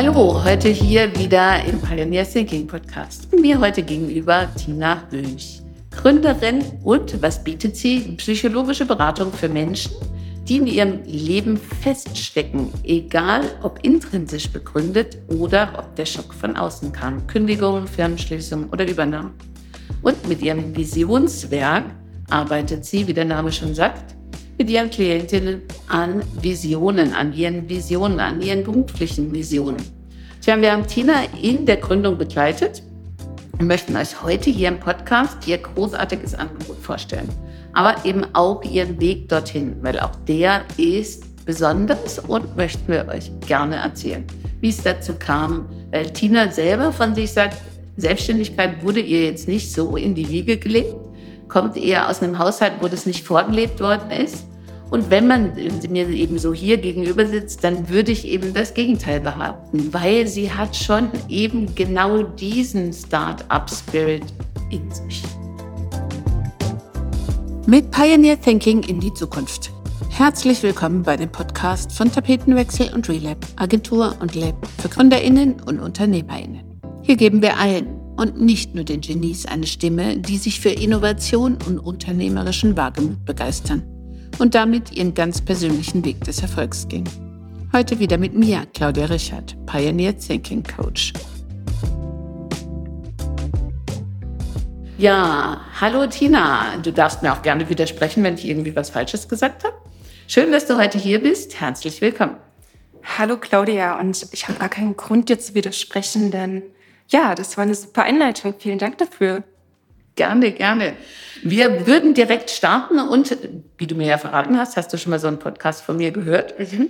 Hallo, heute hier wieder im Pioneer Thinking Podcast. Mir heute gegenüber Tina Höch, Gründerin und was bietet sie? Psychologische Beratung für Menschen, die in ihrem Leben feststecken, egal ob intrinsisch begründet oder ob der Schock von außen kam, Kündigung, Firmenschließung oder Übernahme. Und mit ihrem Visionswerk arbeitet sie, wie der Name schon sagt, mit ihren Klientinnen an Visionen, an ihren Visionen, an ihren beruflichen Visionen. Tja, wir haben Tina in der Gründung begleitet und möchten euch heute hier im Podcast ihr großartiges Angebot vorstellen. Aber eben auch ihren Weg dorthin, weil auch der ist besonders und möchten wir euch gerne erzählen, wie es dazu kam. Weil Tina selber von sich sagt, Selbstständigkeit wurde ihr jetzt nicht so in die Wiege gelegt, kommt eher aus einem Haushalt, wo das nicht vorgelebt worden ist. Und wenn man mir eben so hier gegenüber sitzt, dann würde ich eben das Gegenteil behaupten, weil sie hat schon eben genau diesen Start-up-Spirit in sich. Mit Pioneer Thinking in die Zukunft. Herzlich willkommen bei dem Podcast von Tapetenwechsel und Relab, Agentur und Lab für GründerInnen und UnternehmerInnen. Hier geben wir allen und nicht nur den Genies eine Stimme, die sich für Innovation und unternehmerischen Wagemut begeistern und damit ihren ganz persönlichen Weg des Erfolgs gehen. Heute wieder mit mir, Claudia Richard, Pioneer Thinking Coach. Ja, hallo Tina. Du darfst mir auch gerne widersprechen, wenn ich irgendwie was Falsches gesagt habe. Schön, dass du heute hier bist. Herzlich willkommen. Hallo Claudia und ich habe gar keinen Grund dir zu widersprechen, denn ja, das war eine super Einleitung. Vielen Dank dafür. Gerne, gerne. Wir würden direkt starten und, wie du mir ja verraten hast, hast du schon mal so einen Podcast von mir gehört. Mhm.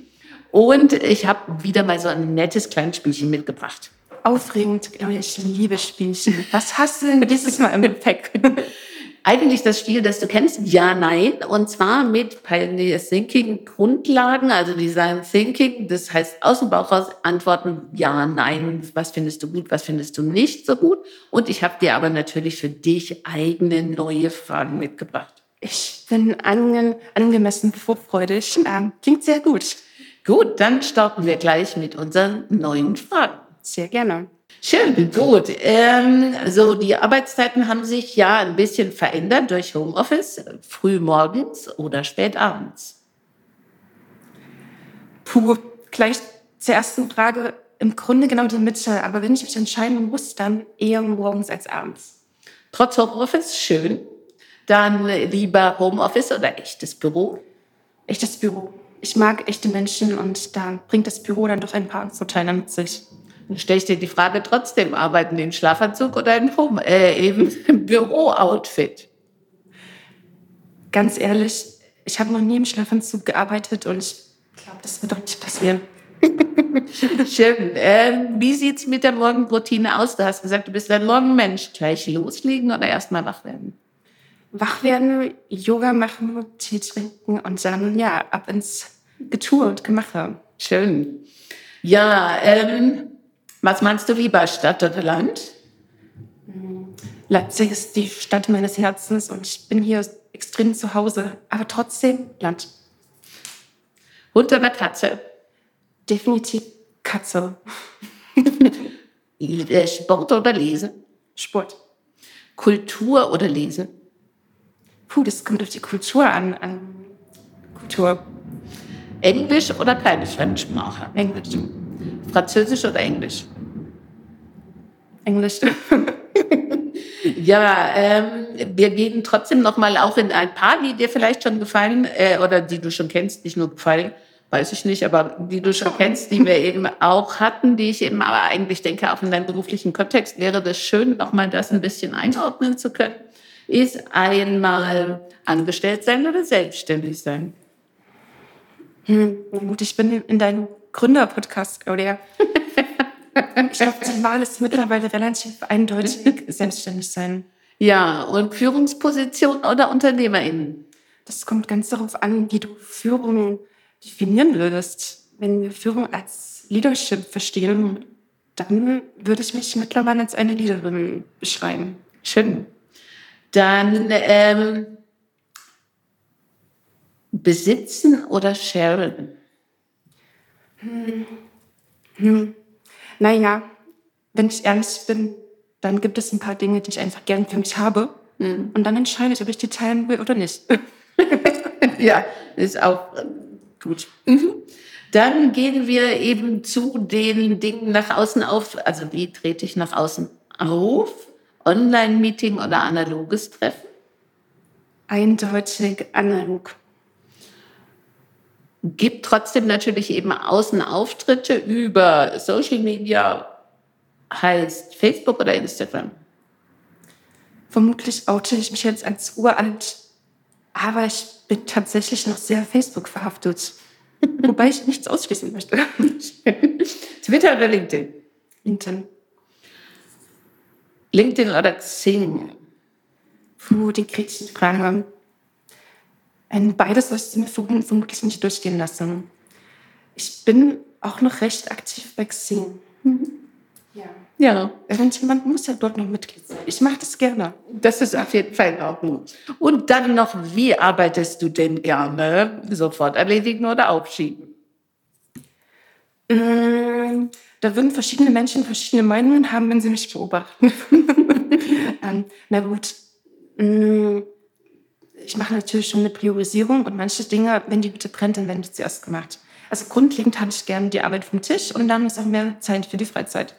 Und ich habe wieder mal so ein nettes kleines Spielchen mitgebracht. Aufregend, ich liebe Spielchen. Was hast du denn dieses Mal im Gepäck? eigentlich das Spiel, das du kennst, Ja, Nein, und zwar mit Pioneer Thinking Grundlagen, also Design Thinking, das heißt aus dem Bauch raus antworten Ja, Nein, was findest du gut, was findest du nicht so gut. Und ich habe dir aber natürlich für dich eigene neue Fragen mitgebracht. Ich bin ange angemessen vorfreudig. Ähm, klingt sehr gut. Gut, dann starten wir gleich mit unseren neuen Fragen. Sehr gerne. Schön, gut. Ähm, so, die Arbeitszeiten haben sich ja ein bisschen verändert durch Homeoffice, früh morgens oder spät abends. Puh, gleich zur ersten Frage. Im Grunde genau die Mitte, aber wenn ich mich entscheiden muss, dann eher morgens als abends. Trotz Homeoffice, schön. Dann lieber Homeoffice oder echtes Büro? Echtes Büro. Ich mag echte Menschen und da bringt das Büro dann doch ein paar Vorteile mit sich. Dann stelle ich dir die Frage trotzdem, arbeiten in Schlafanzug oder in Home, äh, eben im Büro-Outfit? Ganz ehrlich, ich habe noch nie im Schlafanzug gearbeitet und ich glaube, das wird doch nicht passieren. Schön. Ähm, wie sieht's mit der Morgenroutine aus? Du hast gesagt, du bist ein Morgenmensch. Gleich loslegen oder erstmal wach werden? Wach werden, Yoga machen, Tee trinken und dann ja ab ins Getue und Gemache. Schön. Ja, ähm, was meinst du lieber, Stadt oder Land? Leipzig ist die Stadt meines Herzens und ich bin hier extrem zu Hause, aber trotzdem Land. Hund oder Katze? Definitiv Katze. Sport oder Lesen? Sport. Kultur oder Lesen? Puh, das kommt auf die Kultur an. an Kultur. Englisch oder keine Fremdsprache? Englisch. Französisch oder Englisch? Englisch. ja, ähm, wir gehen trotzdem noch mal auch in ein paar, die dir vielleicht schon gefallen äh, oder die du schon kennst, nicht nur gefallen, weiß ich nicht, aber die du schon kennst, die wir eben auch hatten, die ich eben aber eigentlich denke, auch in deinem beruflichen Kontext wäre das schön, noch mal das ein bisschen einordnen zu können, ist einmal angestellt sein oder selbstständig sein. Hm, gut, ich bin in deinem Gründer-Podcast, Claudia. ich glaube, die Wahl ist mittlerweile relativ eindeutig selbstständig sein. Ja, und Führungsposition oder UnternehmerInnen? Das kommt ganz darauf an, wie du Führung definieren würdest. Wenn wir Führung als Leadership verstehen, dann würde ich mich mittlerweile als eine Leaderin beschreiben. Schön. Dann ähm, besitzen oder sharen? Hm. Hm. Naja, wenn ich ehrlich bin, dann gibt es ein paar Dinge, die ich einfach gern für mich habe. Mhm. Und dann entscheide ich, ob ich die teilen will oder nicht. ja, ist auch gut. Mhm. Dann gehen wir eben zu den Dingen nach außen auf. Also wie trete ich nach außen auf? Online-Meeting oder analoges Treffen? Eindeutig analog. Gibt trotzdem natürlich eben Außenauftritte über Social Media, heißt Facebook oder Instagram? Vermutlich oute ich mich jetzt als uralt, aber ich bin tatsächlich noch sehr Facebook verhaftet. Wobei ich nichts ausschließen möchte. Twitter oder LinkedIn? LinkedIn. LinkedIn oder Xing? Puh, die Gretchenfrage. Ein beides wirst du mir vermutlich nicht durchgehen lassen. Ich bin auch noch recht aktiv bei Xing. Mhm. Ja. Ja. Irgendjemand muss ja dort noch Mitglied sein. Ich mache das gerne. Das ist auf jeden Fall auch gut. Und dann noch, wie arbeitest du denn gerne? Sofort erledigen oder aufschieben? Ähm, da würden verschiedene Menschen verschiedene Meinungen haben, wenn sie mich beobachten. ähm, na gut. Ähm, ich mache natürlich schon eine Priorisierung und manche Dinge, wenn die bitte brennt, dann werden die zuerst gemacht. Also grundlegend habe ich gerne die Arbeit vom Tisch und dann ist auch mehr Zeit für die Freizeit.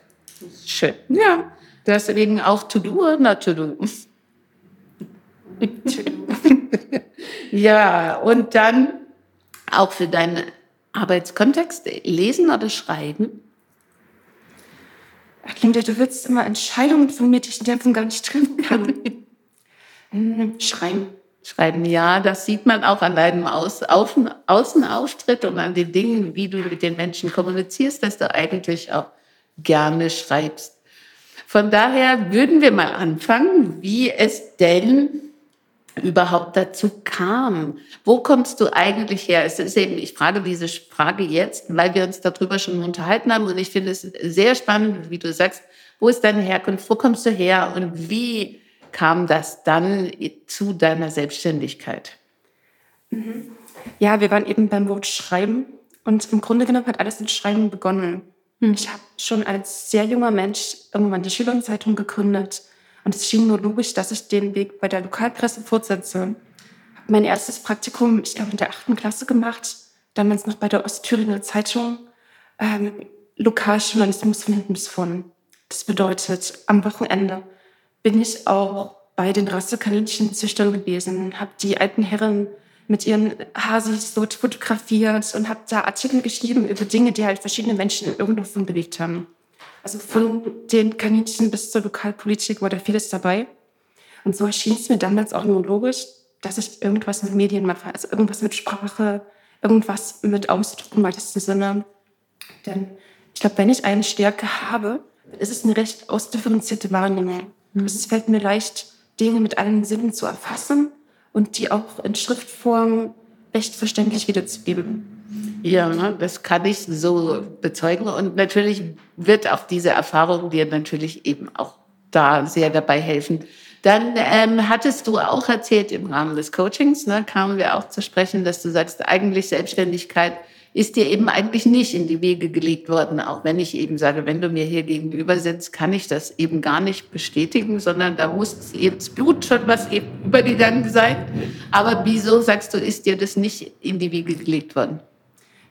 Schön. Ja, deswegen auch To-Do oder To-Do? ja, und dann auch für deinen Arbeitskontext lesen oder schreiben? Ach, Linda, du willst immer Entscheidungen von mir, die ich in der Form gar nicht treffen kann. Hm, schreiben. Schreiben, ja, das sieht man auch an deinem Aus Außen Außenauftritt und an den Dingen, wie du mit den Menschen kommunizierst, dass du eigentlich auch gerne schreibst. Von daher würden wir mal anfangen, wie es denn überhaupt dazu kam. Wo kommst du eigentlich her? Es ist eben, ich frage diese Frage jetzt, weil wir uns darüber schon unterhalten haben und ich finde es sehr spannend, wie du sagst, wo ist deine Herkunft, wo kommst du her und wie kam das dann zu deiner Selbstständigkeit? Mhm. Ja, wir waren eben beim Wort Schreiben und im Grunde genommen hat alles mit Schreiben begonnen. Hm. Ich habe schon als sehr junger Mensch irgendwann die Schülerzeitung gegründet. Und es schien nur logisch, dass ich den Weg bei der Lokalpresse fortsetze. Habe mein erstes Praktikum, ich glaube, in der achten Klasse gemacht, damals noch bei der Ostthüringer Zeitung. Ähm, Lokaljournalismus von hinten bis vorne. Das bedeutet, am Wochenende bin ich auch bei den Rassekaninchenzüchtern gewesen, habe die alten Herren mit ihren Hasis dort fotografiert und habe da Artikel geschrieben über Dinge, die halt verschiedene Menschen irgendwo bewegt haben. Also von den Kaninchen bis zur Lokalpolitik war da vieles dabei. Und so erschien es mir damals auch nur logisch, dass ich irgendwas mit Medien mache, also irgendwas mit Sprache, irgendwas mit Ausdruck im weitesten Sinne. Denn ich glaube, wenn ich eine Stärke habe, ist es eine recht ausdifferenzierte Wahrnehmung. Mhm. Es fällt mir leicht, Dinge mit allen Sinnen zu erfassen und die auch in Schriftform recht verständlich wiederzugeben. Ja, ne, das kann ich so bezeugen. Und natürlich wird auch diese Erfahrung dir natürlich eben auch da sehr dabei helfen. Dann ähm, hattest du auch erzählt im Rahmen des Coachings, ne, kamen wir auch zu sprechen, dass du sagst, eigentlich Selbstständigkeit ist dir eben eigentlich nicht in die Wege gelegt worden. Auch wenn ich eben sage, wenn du mir hier gegenüber sitzt, kann ich das eben gar nicht bestätigen, sondern da muss ins Blut schon was eben übergegangen sein. Aber wieso sagst du, ist dir das nicht in die Wege gelegt worden?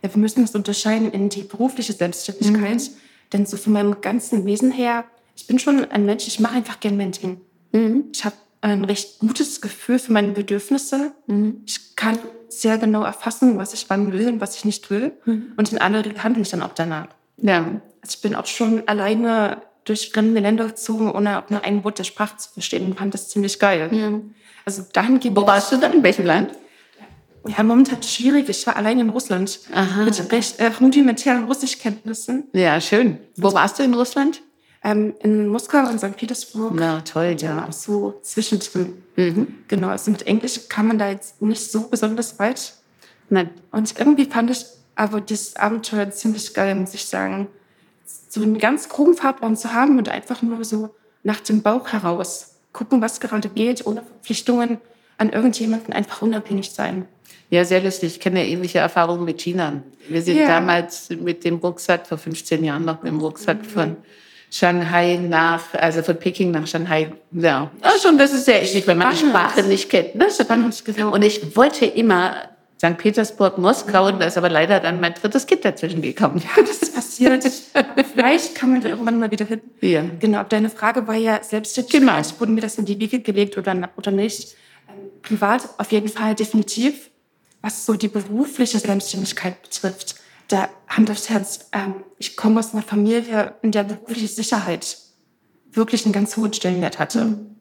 Ja, wir müssen das unterscheiden in die berufliche Selbstständigkeit. Mhm. Denn so von meinem ganzen Wesen her, ich bin schon ein Mensch, ich mache einfach gern mein Ding. Mhm. Ich habe ein recht gutes Gefühl für meine Bedürfnisse. Mhm. Ich kann sehr genau erfassen, was ich wann will und was ich nicht will. Mhm. Und in Regel handle ich dann auch danach. Ja. Also ich bin auch schon alleine durch fremde Länder gezogen, ohne auch nur ein Wort der Sprache zu verstehen und fand das ziemlich geil. Ja. Also dahin Wo warst du dann? In welchem Land? Ja, momentan schwierig. Ich war allein in Russland. Aha. Mit recht äh, rudimentären Russischkenntnissen. Ja, schön. Wo warst du in Russland? Ähm, in Moskau und St. Petersburg. Na, toll, ja. Auch so zwischendrin. Mhm. Genau, also mit Englisch kann man da jetzt nicht so besonders weit. Nein. Und irgendwie fand ich aber dieses Abenteuer ziemlich geil, muss ich sagen. So einen ganz groben Fahrplan zu haben und einfach nur so nach dem Bauch heraus gucken, was gerade geht, ohne Verpflichtungen, an irgendjemanden einfach unabhängig sein. Ja, sehr lustig. Ich kenne ja ähnliche Erfahrungen mit China. Wir sind ja. damals mit dem Rucksack, vor 15 Jahren noch mit dem Rucksack mhm. von Shanghai nach, also von Peking nach Shanghai. Ja, ja schon, das ist sehr ähnlich, wenn man die Sprache nicht kennt. Ne? Und ich wollte immer St. Petersburg, Moskau und da ist aber leider dann mein drittes Kind dazwischen gekommen. Ja, das ist passiert. Vielleicht kann man da irgendwann mal wieder hin. Ja. Genau, deine Frage war ja selbstständig. Genau. Wurde mir das in die Wiege gelegt oder, oder nicht? Ähm, privat auf jeden Fall definitiv. Was so die berufliche Selbstständigkeit betrifft, da Hand aufs Herz, ähm, ich komme aus einer Familie, in der berufliche Sicherheit wirklich einen ganz hohen Stellenwert hatte. Mhm.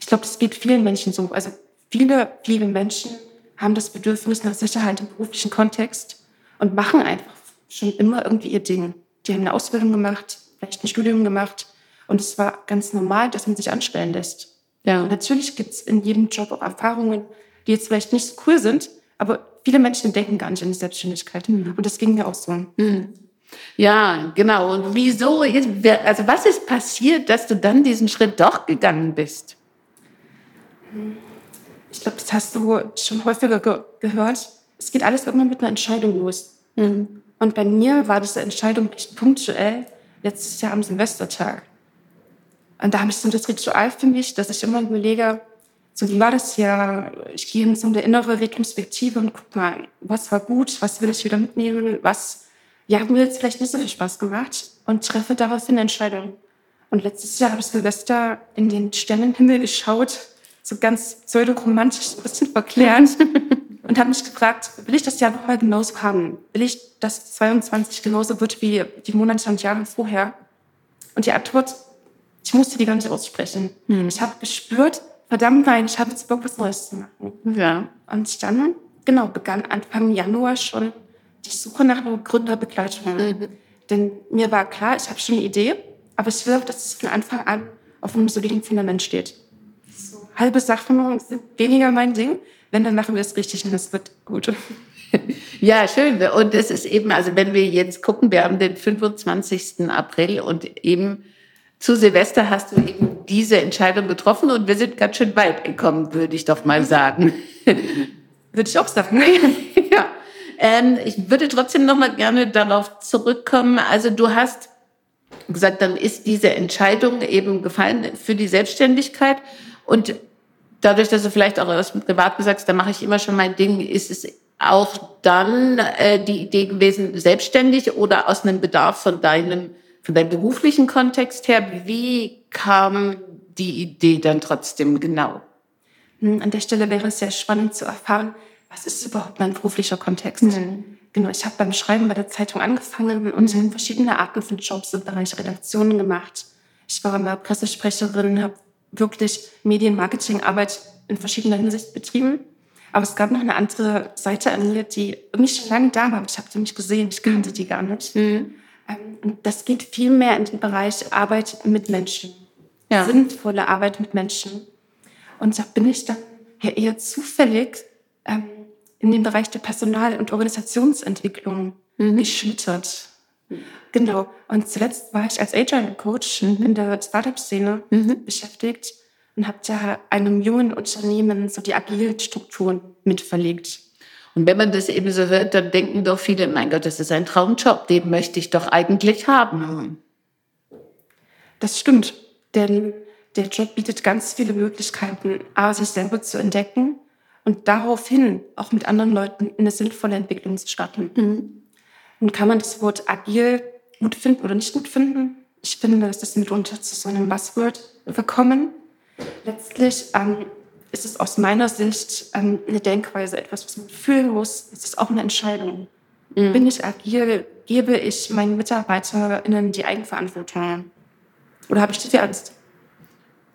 Ich glaube, das geht vielen Menschen so. Also viele, viele Menschen haben das Bedürfnis nach Sicherheit im beruflichen Kontext und machen einfach schon immer irgendwie ihr Ding. Die haben eine Ausbildung gemacht, vielleicht ein Studium gemacht und es war ganz normal, dass man sich anstellen lässt. Ja. Und natürlich gibt es in jedem Job auch Erfahrungen, die jetzt vielleicht nicht so cool sind, aber viele Menschen denken gar nicht an die Selbstständigkeit. Mhm. Und das ging mir auch so. Mhm. Ja, genau. Und wieso, also was ist passiert, dass du dann diesen Schritt doch gegangen bist? Ich glaube, das hast du schon häufiger ge gehört. Es geht alles immer mit einer Entscheidung los. Mhm. Und bei mir war diese Entscheidung punktuell letztes Jahr am Silvestertag. Und da habe ich so das Ritual für mich, dass ich immer überlege, so wie war das hier? Ich gehe in so eine innere Retrospektive und guck mal, was war gut, was will ich wieder mitnehmen, was ja, hat mir jetzt vielleicht nicht so viel Spaß gemacht und treffe daraufhin eine Entscheidung. Und letztes Jahr habe ich Silvester in den Sternenhimmel geschaut so ganz pseudo-romantisch ein bisschen verklärt und habe mich gefragt, will ich das Jahr nochmal genauso haben? Will ich, dass 22 genauso wird wie die Monate und Jahre vorher? Und die Antwort, ich musste die gar nicht aussprechen. Hm. Ich habe gespürt, verdammt nein, ich habe jetzt Bock, was Neues zu machen. Ja. Und dann, genau, begann Anfang Januar schon die Suche nach einer Gründerbegleitung. Mhm. Denn mir war klar, ich habe schon eine Idee, aber ich will auch, dass es von Anfang an auf einem soliden Fundament steht halbe Sachen sind weniger mein Ding. Wenn, dann machen wir es richtig und es wird gut. Ja, schön. Und es ist eben, also wenn wir jetzt gucken, wir haben den 25. April und eben zu Silvester hast du eben diese Entscheidung getroffen und wir sind ganz schön weit gekommen, würde ich doch mal sagen. Würde ich auch sagen. ja. Ähm, ich würde trotzdem noch mal gerne darauf zurückkommen. Also du hast gesagt, dann ist diese Entscheidung eben gefallen für die Selbstständigkeit und dadurch, dass du vielleicht auch aus dem Privaten sagst, da mache ich immer schon mein Ding, ist es auch dann äh, die Idee gewesen, selbstständig oder aus einem Bedarf von deinem, von deinem beruflichen Kontext her? Wie kam die Idee dann trotzdem genau? Hm, an der Stelle wäre es sehr spannend zu erfahren, was ist überhaupt mein beruflicher Kontext? Mhm. Genau, ich habe beim Schreiben bei der Zeitung angefangen und mhm. verschiedene Arten von Jobs im Bereich Redaktionen gemacht. Ich war immer Pressesprecherin, habe wirklich Medienmarketingarbeit in verschiedener Hinsicht betrieben. Aber es gab noch eine andere Seite an mir, die irgendwie schon lange da war. Ich habe sie nicht gesehen, ich kannte die gar nicht. Mhm. Ähm, und das geht viel mehr in den Bereich Arbeit mit Menschen. Ja. Sinnvolle Arbeit mit Menschen. Und da bin ich dann ja eher zufällig ähm, in den Bereich der Personal- und Organisationsentwicklung mhm. geschlittert. Genau. Und zuletzt war ich als Agile Coach mhm. in der Startup-Szene mhm. beschäftigt und habe da einem jungen Unternehmen so die agilen Strukturen mitverlegt. Und wenn man das eben so hört, dann denken doch viele, mein Gott, das ist ein Traumjob, den möchte ich doch eigentlich haben. Das stimmt, denn der Job bietet ganz viele Möglichkeiten, A, sich selber zu entdecken und daraufhin auch mit anderen Leuten in eine sinnvolle Entwicklung zu starten. Mhm. Und kann man das Wort agil gut finden oder nicht gut finden? Ich finde, dass das mitunter zu so einem Buzzword verkommen. Letztlich ähm, ist es aus meiner Sicht ähm, eine Denkweise, etwas, was man fühlen muss. Es ist auch eine Entscheidung. Mhm. Bin ich agil? Gebe ich meinen MitarbeiterInnen die Eigenverantwortung? Oder habe ich die Angst?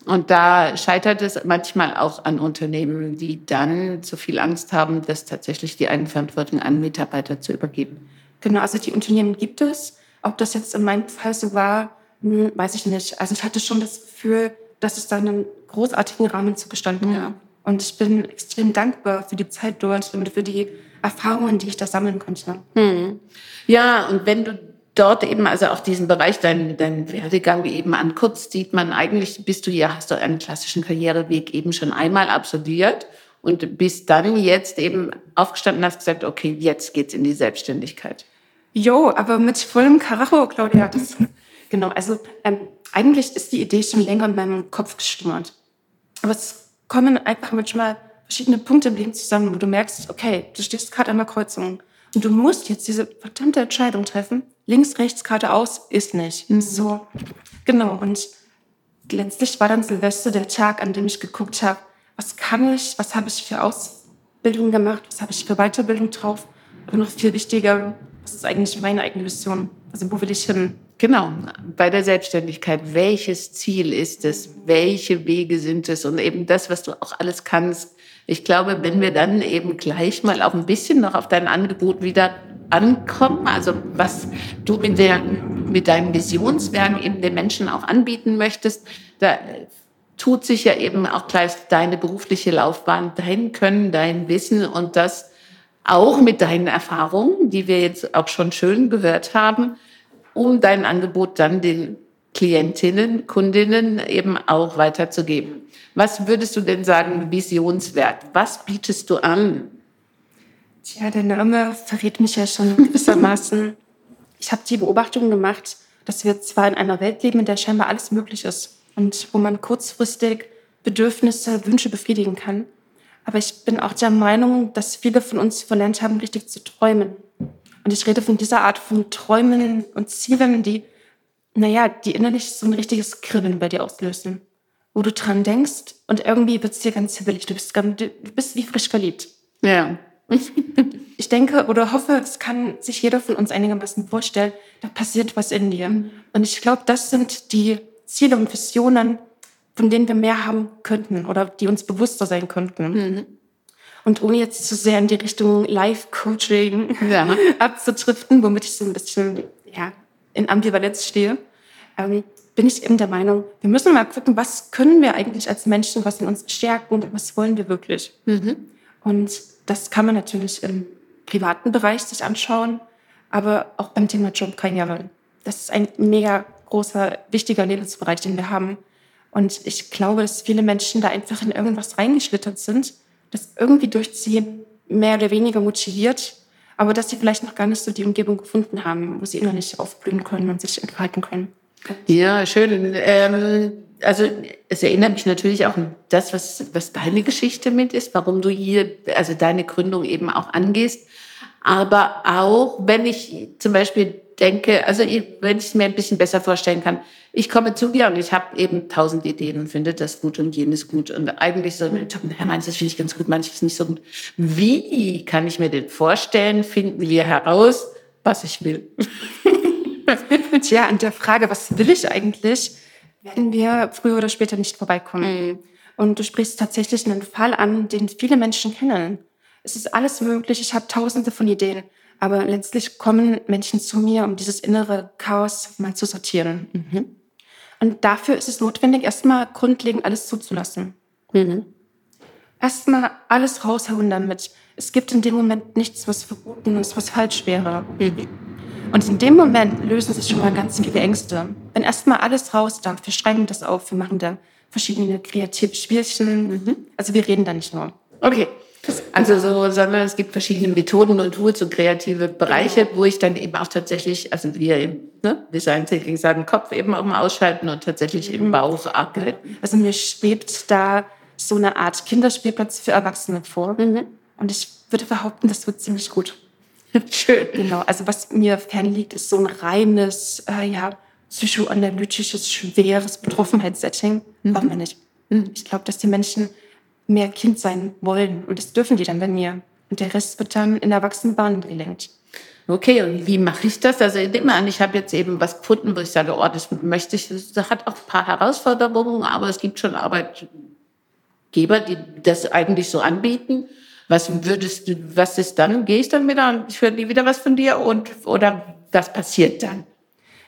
Und da scheitert es manchmal auch an Unternehmen, die dann zu viel Angst haben, das tatsächlich die Eigenverantwortung an Mitarbeiter zu übergeben. Genau, also die Unternehmen gibt es. Ob das jetzt in meinem Fall so war, hm, weiß ich nicht. Also ich hatte schon das Gefühl, dass es da einen großartigen Rahmen zu gestalten gab. Und ich bin extrem dankbar für die Zeit dort und für die Erfahrungen, die ich da sammeln konnte. Hm. Ja, und wenn du dort eben also auch diesen Bereich, deinen dein Werdegang eben anguckst, sieht man eigentlich, bist du ja, hast du einen klassischen Karriereweg eben schon einmal absolviert und bist dann jetzt eben aufgestanden und hast gesagt, okay, jetzt geht's in die Selbstständigkeit. Jo, aber mit vollem Karacho, Claudia. Das, genau, also ähm, eigentlich ist die Idee schon länger in meinem Kopf geschlummert. Aber es kommen einfach manchmal verschiedene Punkte im Leben zusammen, wo du merkst, okay, du stehst gerade an der Kreuzung und du musst jetzt diese verdammte Entscheidung treffen. Links, rechts, geradeaus ist nicht. Mhm. So, genau. Und letztlich war dann Silvester der Tag, an dem ich geguckt habe, was kann ich, was habe ich für Ausbildung gemacht, was habe ich für Weiterbildung drauf. Aber noch viel wichtiger, was ist eigentlich meine eigene Mission? Also wo will ich hin? Genau, bei der Selbstständigkeit. Welches Ziel ist es? Welche Wege sind es? Und eben das, was du auch alles kannst. Ich glaube, wenn wir dann eben gleich mal auch ein bisschen noch auf dein Angebot wieder ankommen, also was du mit, der, mit deinem Visionswerk eben den Menschen auch anbieten möchtest, da tut sich ja eben auch gleich deine berufliche Laufbahn, dein Können, dein Wissen und das auch mit deinen Erfahrungen, die wir jetzt auch schon schön gehört haben, um dein Angebot dann den Klientinnen, Kundinnen eben auch weiterzugeben. Was würdest du denn sagen, visionswert? Was bietest du an? Tja, der Name verrät mich ja schon gewissermaßen. Ich habe die Beobachtung gemacht, dass wir zwar in einer Welt leben, in der scheinbar alles möglich ist und wo man kurzfristig Bedürfnisse, Wünsche befriedigen kann. Aber ich bin auch der Meinung, dass viele von uns verlernt haben, richtig zu träumen. Und ich rede von dieser Art von Träumen und Zielen, die, naja, die innerlich so ein richtiges Kribbeln bei dir auslösen. Wo du dran denkst und irgendwie wird es dir ganz hibbelig. Du bist, du bist wie frisch verliebt. Ja. Ich denke oder hoffe, es kann sich jeder von uns einigermaßen vorstellen, da passiert was in dir. Und ich glaube, das sind die Ziele und Visionen, von denen wir mehr haben könnten oder die uns bewusster sein könnten. Mhm. Und ohne jetzt zu sehr in die Richtung Life-Coaching ja. abzudriften, womit ich so ein bisschen ja, in Ambivalenz stehe, ähm, bin ich eben der Meinung, wir müssen mal gucken, was können wir eigentlich als Menschen, was in uns stärken und was wollen wir wirklich. Mhm. Und das kann man natürlich im privaten Bereich sich anschauen, aber auch beim Thema Job kann ja Das ist ein mega großer, wichtiger Lebensbereich, den wir haben. Und ich glaube, dass viele Menschen da einfach in irgendwas reingeschlittert sind das irgendwie durchziehen, mehr oder weniger motiviert, aber dass sie vielleicht noch gar nicht so die Umgebung gefunden haben, wo sie innerlich aufblühen können und sich entfalten können. Ja, schön. Ähm, also es erinnert mich natürlich auch an das, was, was deine Geschichte mit ist, warum du hier, also deine Gründung eben auch angehst. Aber auch, wenn ich zum Beispiel denke, also wenn ich es mir ein bisschen besser vorstellen kann, ich komme zu dir und ich habe eben tausend Ideen und finde das gut und jenes gut und eigentlich so, Herr manches finde ich ganz gut, manches nicht so gut. Wie kann ich mir denn vorstellen, finden wir heraus, was ich will? Tja, an der Frage, was will ich eigentlich, werden wir früher oder später nicht vorbeikommen. Mhm. Und du sprichst tatsächlich einen Fall an, den viele Menschen kennen. Es ist alles möglich, ich habe tausende von Ideen. Aber letztlich kommen Menschen zu mir, um dieses innere Chaos mal zu sortieren. Mhm. Und dafür ist es notwendig, erstmal grundlegend alles zuzulassen. Mhm. Erstmal alles raushauen damit. Es gibt in dem Moment nichts, was verboten ist, was falsch wäre. Mhm. Und in dem Moment lösen sich schon mal ganz viele Ängste. Wenn erstmal alles raus darf, wir schreiben das auf, wir machen da verschiedene kreative Spielchen. Mhm. Also wir reden da nicht nur. Okay. Also so, sondern es gibt verschiedene Methoden und Tools und kreative Bereiche, wo ich dann eben auch tatsächlich, also wir im ne, Design Thinking sagen, Kopf eben auch mal ausschalten und tatsächlich im Bauch atmen. Also mir schwebt da so eine Art Kinderspielplatz für Erwachsene vor. Mhm. Und ich würde behaupten, das wird ziemlich gut. Schön. Genau. Also was mir fernliegt, ist so ein reines, äh, ja, psychoanalytisches, schweres Betroffenheitssetting. Mhm. Braucht man nicht. Mhm. Ich glaube, dass die Menschen mehr Kind sein wollen. Und das dürfen die dann bei mir. Und der Rest wird dann in Erwachsenenbahnen gelenkt. Okay, und wie mache ich das? Also ich nehme an, ich habe jetzt eben was gefunden, wo ich sage, oh, das möchte ich. Das hat auch ein paar Herausforderungen, aber es gibt schon Arbeitgeber, die das eigentlich so anbieten. Was würdest du, was ist dann? Gehe ich dann wieder und ich höre nie wieder was von dir und oder was passiert dann?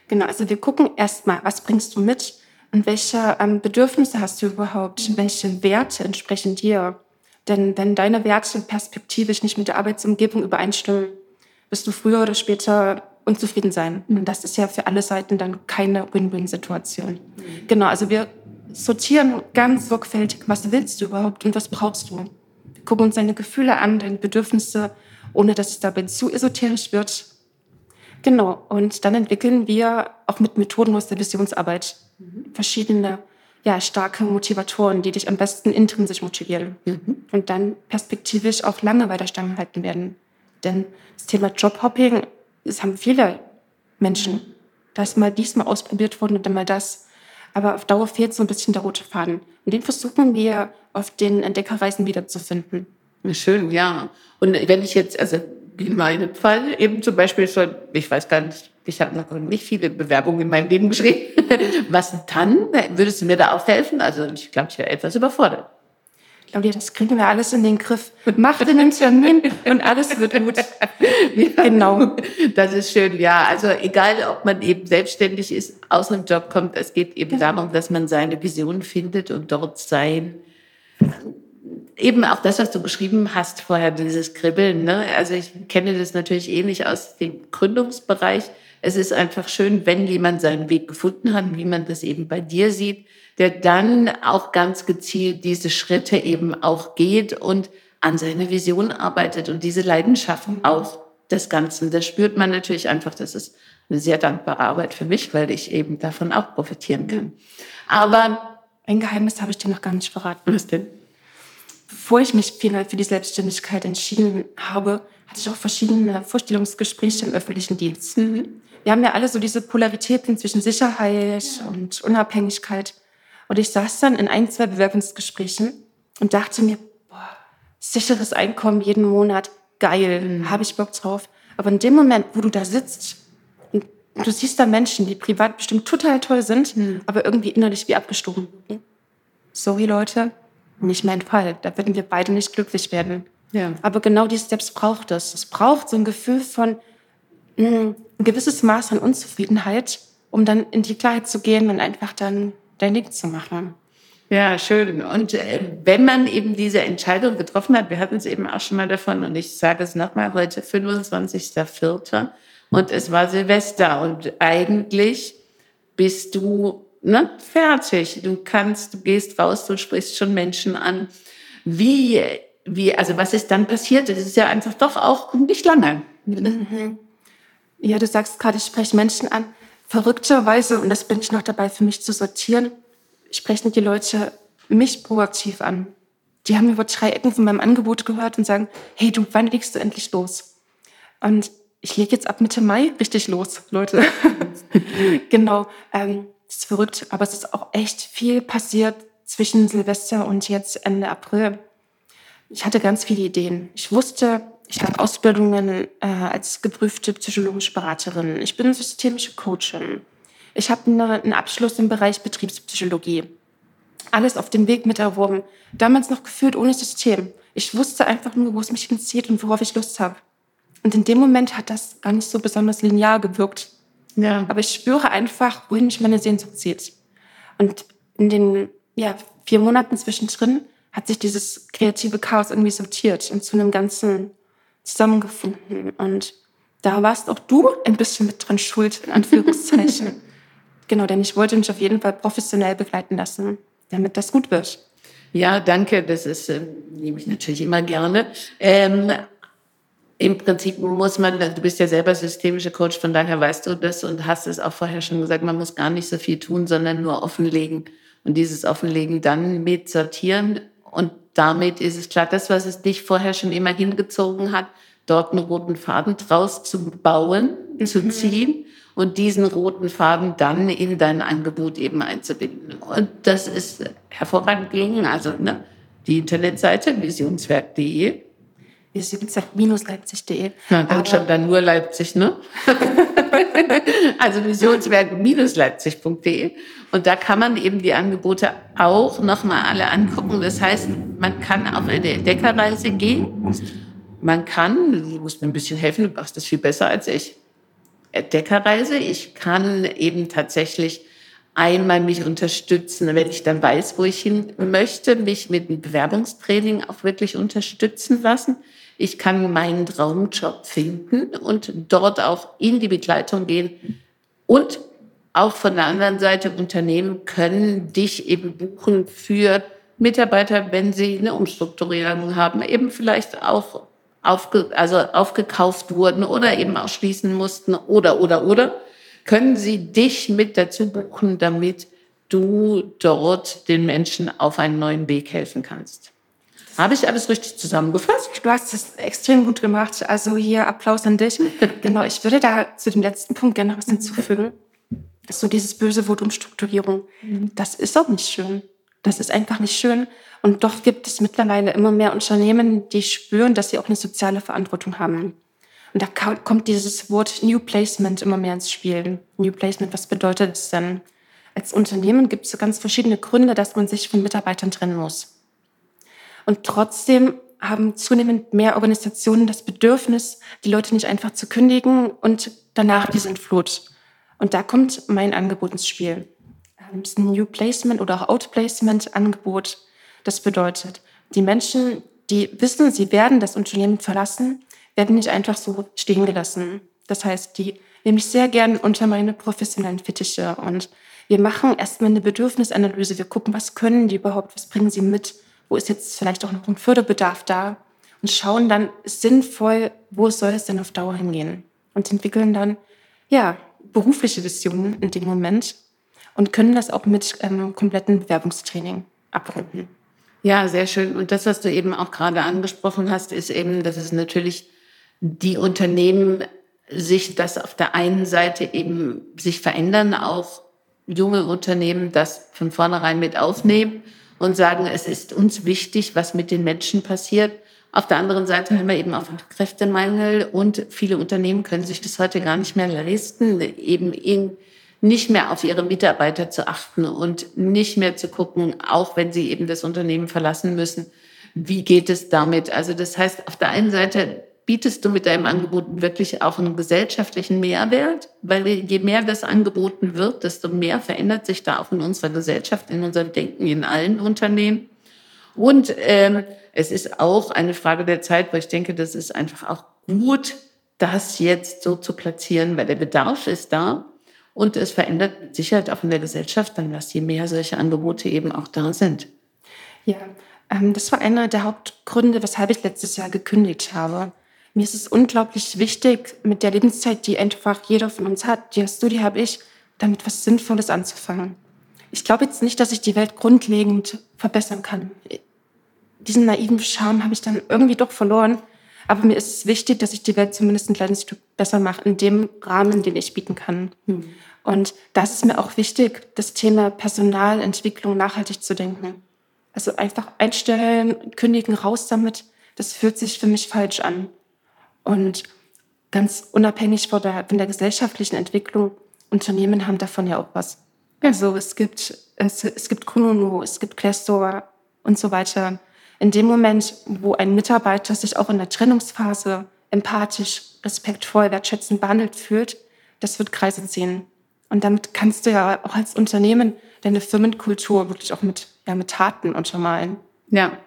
Genau, also wir gucken erstmal, was bringst du mit? Und welche ähm, Bedürfnisse hast du überhaupt? Welche Werte entsprechen dir? Denn wenn deine Werte perspektivisch nicht mit der Arbeitsumgebung übereinstimmen, wirst du früher oder später unzufrieden sein. Und das ist ja für alle Seiten dann keine Win-Win-Situation. Mhm. Genau, also wir sortieren ganz sorgfältig, was willst du überhaupt und was brauchst du. Wir gucken uns seine Gefühle an, deine Bedürfnisse, ohne dass es dabei zu esoterisch wird. Genau, und dann entwickeln wir auch mit Methoden aus der Visionsarbeit mhm. Verschiedene ja, starke Motivatoren, die dich am besten intrinsisch motivieren mhm. und dann perspektivisch auch lange weiter standhalten werden. Denn das Thema Jobhopping, das haben viele Menschen. Da ist mal diesmal ausprobiert worden und dann mal das. Aber auf Dauer fehlt so ein bisschen der rote Faden. Und den versuchen wir auf den Entdeckerreisen wiederzufinden. Schön, ja. Und wenn ich jetzt, also in meinem Fall eben zum Beispiel schon, ich weiß gar nicht, ich habe noch nicht viele Bewerbungen in meinem Leben geschrieben. Was dann? Würdest du mir da auch helfen? Also ich glaube, ich wäre etwas überfordert. Claudia, das kriegen wir alles in den Griff. Mach den Termin und alles wird gut. Ja, genau. Das ist schön, ja. Also egal, ob man eben selbstständig ist, aus dem Job kommt, es geht eben ja. darum, dass man seine Vision findet und dort sein eben auch das, was du beschrieben hast vorher, dieses Kribbeln. Ne? Also ich kenne das natürlich ähnlich aus dem Gründungsbereich. Es ist einfach schön, wenn jemand seinen Weg gefunden hat, wie man das eben bei dir sieht, der dann auch ganz gezielt diese Schritte eben auch geht und an seiner Vision arbeitet und diese Leidenschaft auch des Ganzen. Das spürt man natürlich einfach. Das ist eine sehr dankbare Arbeit für mich, weil ich eben davon auch profitieren kann. Aber ein Geheimnis habe ich dir noch gar nicht verraten. Was denn? Bevor ich mich final für die Selbstständigkeit entschieden habe, hatte ich auch verschiedene Vorstellungsgespräche im öffentlichen Dienst. Mhm. Wir haben ja alle so diese Polaritäten zwischen Sicherheit und Unabhängigkeit. Und ich saß dann in ein, zwei Bewerbungsgesprächen und dachte mir, boah, sicheres Einkommen jeden Monat, geil, mhm. habe ich Bock drauf. Aber in dem Moment, wo du da sitzt und du siehst da Menschen, die privat bestimmt total toll sind, mhm. aber irgendwie innerlich wie abgestoßen. Sorry Leute, nicht mein Fall. Da würden wir beide nicht glücklich werden. Ja. Aber genau die Steps braucht es. Es braucht so ein Gefühl von mh, hm, ein gewisses Maß an Unzufriedenheit, um dann in die Klarheit zu gehen und einfach dann dein Ding zu machen. Ja, schön. Und äh, wenn man eben diese Entscheidung getroffen hat, wir hatten es eben auch schon mal davon, und ich sage es nochmal, heute 25.04. und es war Silvester und eigentlich bist du ne, fertig. Du kannst, du gehst raus, du sprichst schon Menschen an. Wie, wie, also was ist dann passiert? Das ist ja einfach doch auch nicht lange. Mhm. Ja, du sagst gerade, ich spreche Menschen an. Verrückterweise, und das bin ich noch dabei für mich zu sortieren, sprechen die Leute mich proaktiv an. Die haben über drei Ecken von meinem Angebot gehört und sagen, hey, du, wann legst du endlich los? Und ich lege jetzt ab Mitte Mai richtig los, Leute. genau. Ähm, das ist verrückt, aber es ist auch echt viel passiert zwischen Silvester und jetzt Ende April. Ich hatte ganz viele Ideen. Ich wusste, ich habe Ausbildungen äh, als geprüfte psychologische Beraterin. Ich bin systemische Coachin. Ich habe eine, einen Abschluss im Bereich Betriebspsychologie. Alles auf dem Weg mit erworben. Damals noch gefühlt ohne System. Ich wusste einfach nur, wo es mich hinzieht und worauf ich Lust habe. Und in dem Moment hat das gar nicht so besonders linear gewirkt. Ja. Aber ich spüre einfach, wohin mich meine Sehnsucht zieht. Und in den ja, vier Monaten zwischendrin hat sich dieses kreative Chaos irgendwie sortiert und zu einem Ganzen zusammengefunden. Und da warst auch du ein bisschen mit dran schuld, in Anführungszeichen. genau, denn ich wollte mich auf jeden Fall professionell begleiten lassen, damit das gut wird. Ja, danke. Das ist, äh, nehme ich natürlich immer gerne. Ähm, im Prinzip muss man, du bist ja selber systemischer Coach, von daher weißt du das und hast es auch vorher schon gesagt, man muss gar nicht so viel tun, sondern nur offenlegen. Und dieses Offenlegen dann mit sortieren und damit ist es klar, das, was es dich vorher schon immer hingezogen hat, dort einen roten Faden draus zu bauen, mhm. zu ziehen und diesen roten Faden dann in dein Angebot eben einzubinden. Und das ist hervorragend gelungen. Also ne, die Internetseite visionswerk.de visionswerk-leipzig.de. Ja, dann schon dann nur Leipzig, ne? also visionswerk-leipzig.de. Und da kann man eben die Angebote auch nochmal alle angucken. Das heißt, man kann auf eine Entdeckerreise gehen. Man kann, du musst mir ein bisschen helfen, du machst das viel besser als ich. Entdeckerreise. Ich kann eben tatsächlich einmal mich unterstützen, wenn ich dann weiß, wo ich hin möchte, mich mit einem Bewerbungstraining auch wirklich unterstützen lassen. Ich kann meinen Traumjob finden und dort auch in die Begleitung gehen. Und auch von der anderen Seite, Unternehmen können dich eben buchen für Mitarbeiter, wenn sie eine Umstrukturierung haben, eben vielleicht auch aufge, also aufgekauft wurden oder eben auch schließen mussten oder, oder, oder, können sie dich mit dazu buchen, damit du dort den Menschen auf einen neuen Weg helfen kannst. Habe ich alles richtig zusammengefasst? Du hast es extrem gut gemacht. Also hier Applaus an dich. genau, ich würde da zu dem letzten Punkt gerne was hinzufügen. So dieses böse Wort Umstrukturierung. Das ist auch nicht schön. Das ist einfach nicht schön. Und doch gibt es mittlerweile immer mehr Unternehmen, die spüren, dass sie auch eine soziale Verantwortung haben. Und da kommt dieses Wort New Placement immer mehr ins Spiel. New Placement, was bedeutet es denn? Als Unternehmen gibt es ganz verschiedene Gründe, dass man sich von Mitarbeitern trennen muss. Und trotzdem haben zunehmend mehr Organisationen das Bedürfnis, die Leute nicht einfach zu kündigen und danach die sind Flut. Und da kommt mein Angebot ins Spiel. Das ist ein New Placement oder auch Outplacement Angebot. Das bedeutet, die Menschen, die wissen, sie werden das Unternehmen verlassen, werden nicht einfach so stehen gelassen. Das heißt, die nehme ich sehr gern unter meine professionellen Fittiche und wir machen erstmal eine Bedürfnisanalyse. Wir gucken, was können die überhaupt, was bringen sie mit, wo ist jetzt vielleicht auch noch ein Förderbedarf da und schauen dann sinnvoll, wo soll es denn auf Dauer hingehen und entwickeln dann, ja, berufliche Visionen in dem Moment und können das auch mit ähm, kompletten Bewerbungstraining abrunden. Ja, sehr schön. Und das, was du eben auch gerade angesprochen hast, ist eben, dass es natürlich die Unternehmen sich das auf der einen Seite eben sich verändern, auch junge Unternehmen das von vornherein mit aufnehmen und sagen, es ist uns wichtig, was mit den Menschen passiert. Auf der anderen Seite haben wir eben auch Kräftemangel und viele Unternehmen können sich das heute gar nicht mehr leisten, eben in, nicht mehr auf ihre Mitarbeiter zu achten und nicht mehr zu gucken, auch wenn sie eben das Unternehmen verlassen müssen, wie geht es damit? Also das heißt, auf der einen Seite bietest du mit deinem Angebot wirklich auch einen gesellschaftlichen Mehrwert, weil je mehr das angeboten wird, desto mehr verändert sich da auch in unserer Gesellschaft, in unserem Denken, in allen Unternehmen. Und ähm, es ist auch eine Frage der Zeit, weil ich denke, das ist einfach auch gut, das jetzt so zu platzieren, weil der Bedarf ist da. Und es verändert mit Sicherheit auch in der Gesellschaft dann was, je mehr solche Angebote eben auch da sind. Ja, ähm, das war einer der Hauptgründe, weshalb ich letztes Jahr gekündigt habe. Mir ist es unglaublich wichtig, mit der Lebenszeit, die einfach jeder von uns hat, die hast du, die habe ich, damit was Sinnvolles anzufangen. Ich glaube jetzt nicht, dass ich die Welt grundlegend verbessern kann. Diesen naiven Charme habe ich dann irgendwie doch verloren. Aber mir ist es wichtig, dass ich die Welt zumindest ein kleines Stück besser mache, in dem Rahmen, den ich bieten kann. Hm. Und das ist mir auch wichtig, das Thema Personalentwicklung nachhaltig zu denken. Also einfach einstellen, kündigen, raus damit, das fühlt sich für mich falsch an. Und ganz unabhängig von der, von der gesellschaftlichen Entwicklung, Unternehmen haben davon ja auch was. Also es gibt, es, es gibt Kununu, es gibt Classdoor und so weiter. In dem Moment, wo ein Mitarbeiter sich auch in der Trennungsphase empathisch, respektvoll, wertschätzend behandelt fühlt, das wird Kreise ziehen. Und damit kannst du ja auch als Unternehmen deine Firmenkultur wirklich auch mit, ja, mit Taten untermalen. Ja.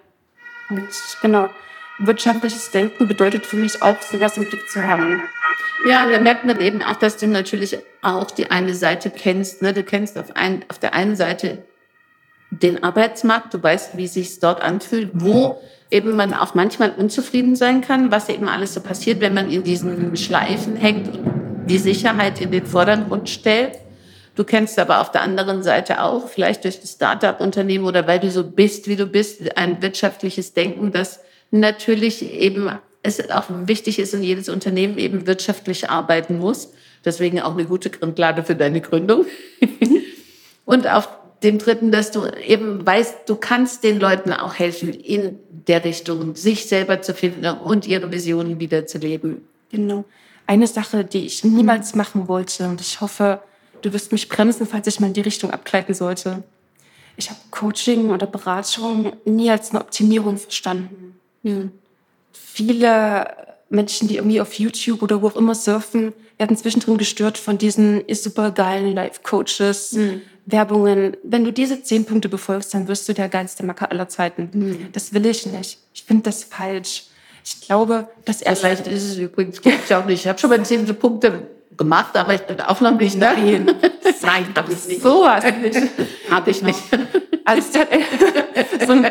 Und genau wirtschaftliches Denken bedeutet für mich auch, sowas im Blick zu haben. Ja, da merkt man eben auch, dass du natürlich auch die eine Seite kennst. Ne? Du kennst auf, ein, auf der einen Seite den Arbeitsmarkt, du weißt, wie sich dort anfühlt, wo eben man auch manchmal unzufrieden sein kann, was eben alles so passiert, wenn man in diesen Schleifen hängt und die Sicherheit in den Vordergrund stellt. Du kennst aber auf der anderen Seite auch, vielleicht durch das Start-up-Unternehmen oder weil du so bist, wie du bist, ein wirtschaftliches Denken, das natürlich eben es auch wichtig ist und jedes Unternehmen eben wirtschaftlich arbeiten muss. Deswegen auch eine gute Grundlage für deine Gründung. und auf dem dritten, dass du eben weißt, du kannst den Leuten auch helfen, in der Richtung sich selber zu finden und ihre Visionen wiederzuleben. Genau. Eine Sache, die ich niemals machen wollte und ich hoffe, du wirst mich bremsen, falls ich mal in die Richtung abgleiten sollte. Ich habe Coaching oder Beratung nie als eine Optimierung verstanden. Hm. Viele Menschen, die irgendwie auf YouTube oder wo auch immer surfen, werden zwischendrin gestört von diesen supergeilen Life-Coaches, mhm. Werbungen. Wenn du diese zehn Punkte befolgst, dann wirst du der geilste Macker aller Zeiten. Mhm. Das will ich nicht. Ich finde das falsch. Ich glaube, dass er. Vielleicht ist es übrigens, ich auch nicht. Ich habe schon mal zehn Punkte gemacht, aber ich bin auch noch nicht. Ne? Nein, habe ich nicht. So was nicht. Habe ich nicht. Also, so ein,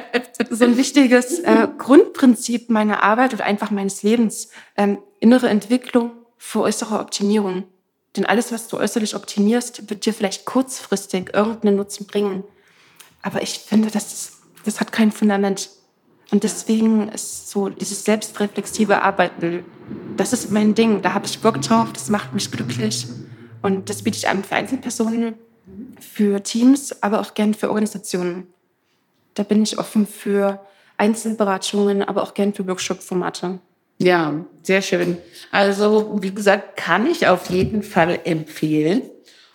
so ein wichtiges äh, Grundprinzip meiner Arbeit oder einfach meines Lebens. Ähm, innere Entwicklung vor äußerer Optimierung. Denn alles, was du äußerlich optimierst, wird dir vielleicht kurzfristig irgendeinen Nutzen bringen. Aber ich finde, das, das hat kein Fundament. Und deswegen ist so dieses selbstreflexive Arbeiten, das ist mein Ding. Da habe ich Bock drauf, das macht mich glücklich. Und das biete ich an für Einzelpersonen, für Teams, aber auch gern für Organisationen. Da bin ich offen für Einzelberatungen, aber auch gern für Workshop-Formate. Ja, sehr schön. Also, wie gesagt, kann ich auf jeden Fall empfehlen.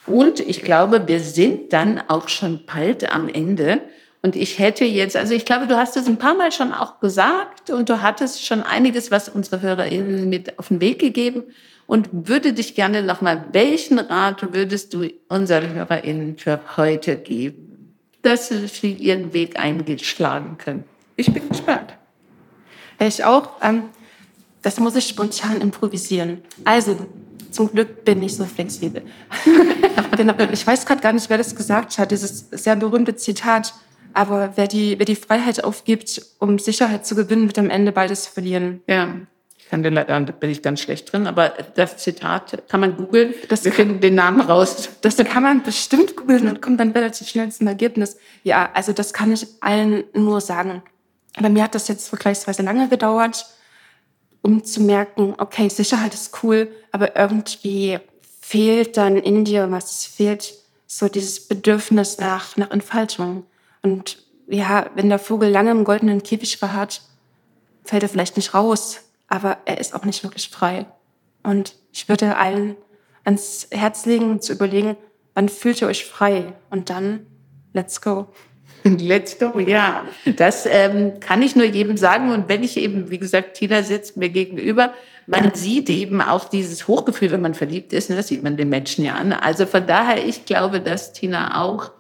Und ich glaube, wir sind dann auch schon bald am Ende. Und ich hätte jetzt, also ich glaube, du hast es ein paar Mal schon auch gesagt und du hattest schon einiges, was unsere HörerInnen mit auf den Weg gegeben und würde dich gerne nochmal, welchen Rat würdest du unseren HörerInnen für heute geben, dass sie ihren Weg eingeschlagen können? Ich bin gespannt. Ich auch. Ähm, das muss ich spontan improvisieren. Also, zum Glück bin ich so flexibel. Genau, ich weiß gerade gar nicht, wer das gesagt hat, dieses sehr berühmte Zitat. Aber wer die, wer die Freiheit aufgibt, um Sicherheit zu gewinnen, wird am Ende beides verlieren. Ja. Ich kann den leider, da bin ich ganz schlecht drin, aber das Zitat kann man googeln. Das Wir finden den Namen raus. Das kann man bestimmt googeln und kommt dann relativ schnell zum Ergebnis. Ja, also das kann ich allen nur sagen. Bei mir hat das jetzt vergleichsweise lange gedauert, um zu merken, okay, Sicherheit ist cool, aber irgendwie fehlt dann in dir was. Fehlt so dieses Bedürfnis nach, nach Entfaltung. Und ja, wenn der Vogel lange im goldenen Käfig verharrt, fällt er vielleicht nicht raus, aber er ist auch nicht wirklich frei. Und ich würde allen ans Herz legen, zu überlegen, wann fühlt ihr euch frei? Und dann, let's go. Let's go, ja. Das ähm, kann ich nur jedem sagen. Und wenn ich eben, wie gesagt, Tina sitzt mir gegenüber, man sieht eben auch dieses Hochgefühl, wenn man verliebt ist. Ne? Das sieht man den Menschen ja an. Also von daher, ich glaube, dass Tina auch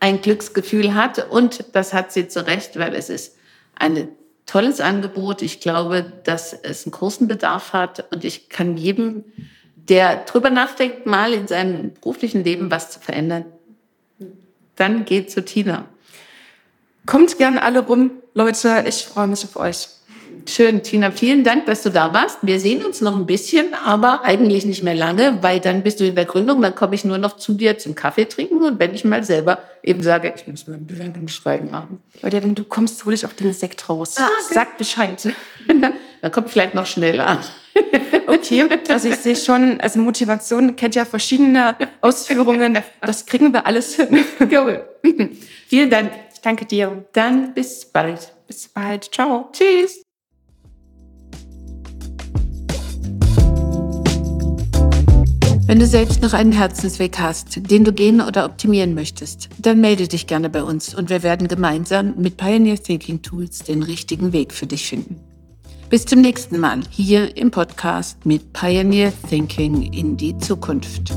ein Glücksgefühl hat. Und das hat sie zu Recht, weil es ist ein tolles Angebot. Ich glaube, dass es einen großen Bedarf hat. Und ich kann jedem, der drüber nachdenkt, mal in seinem beruflichen Leben was zu verändern, dann geht zu Tina. Kommt gern alle rum, Leute. Ich freue mich auf euch. Schön, Tina, vielen Dank, dass du da warst. Wir sehen uns noch ein bisschen, aber eigentlich nicht mehr lange, weil dann bist du in der Gründung, dann komme ich nur noch zu dir zum Kaffee trinken und wenn ich mal selber eben sage, ich muss mal ein Bewerbungsschreiben machen. Oder wenn du kommst, hole ich auch den Sekt raus. Ah, okay. Sag Bescheid. dann kommt vielleicht noch schneller. okay, also ich sehe schon, also Motivation kennt ja verschiedene Ausführungen. Das kriegen wir alles hin. Cool. Vielen Dank. Ich danke dir. Dann bis bald. Bis bald. Ciao. Tschüss. Wenn du selbst noch einen Herzensweg hast, den du gehen oder optimieren möchtest, dann melde dich gerne bei uns und wir werden gemeinsam mit Pioneer Thinking Tools den richtigen Weg für dich finden. Bis zum nächsten Mal hier im Podcast mit Pioneer Thinking in die Zukunft.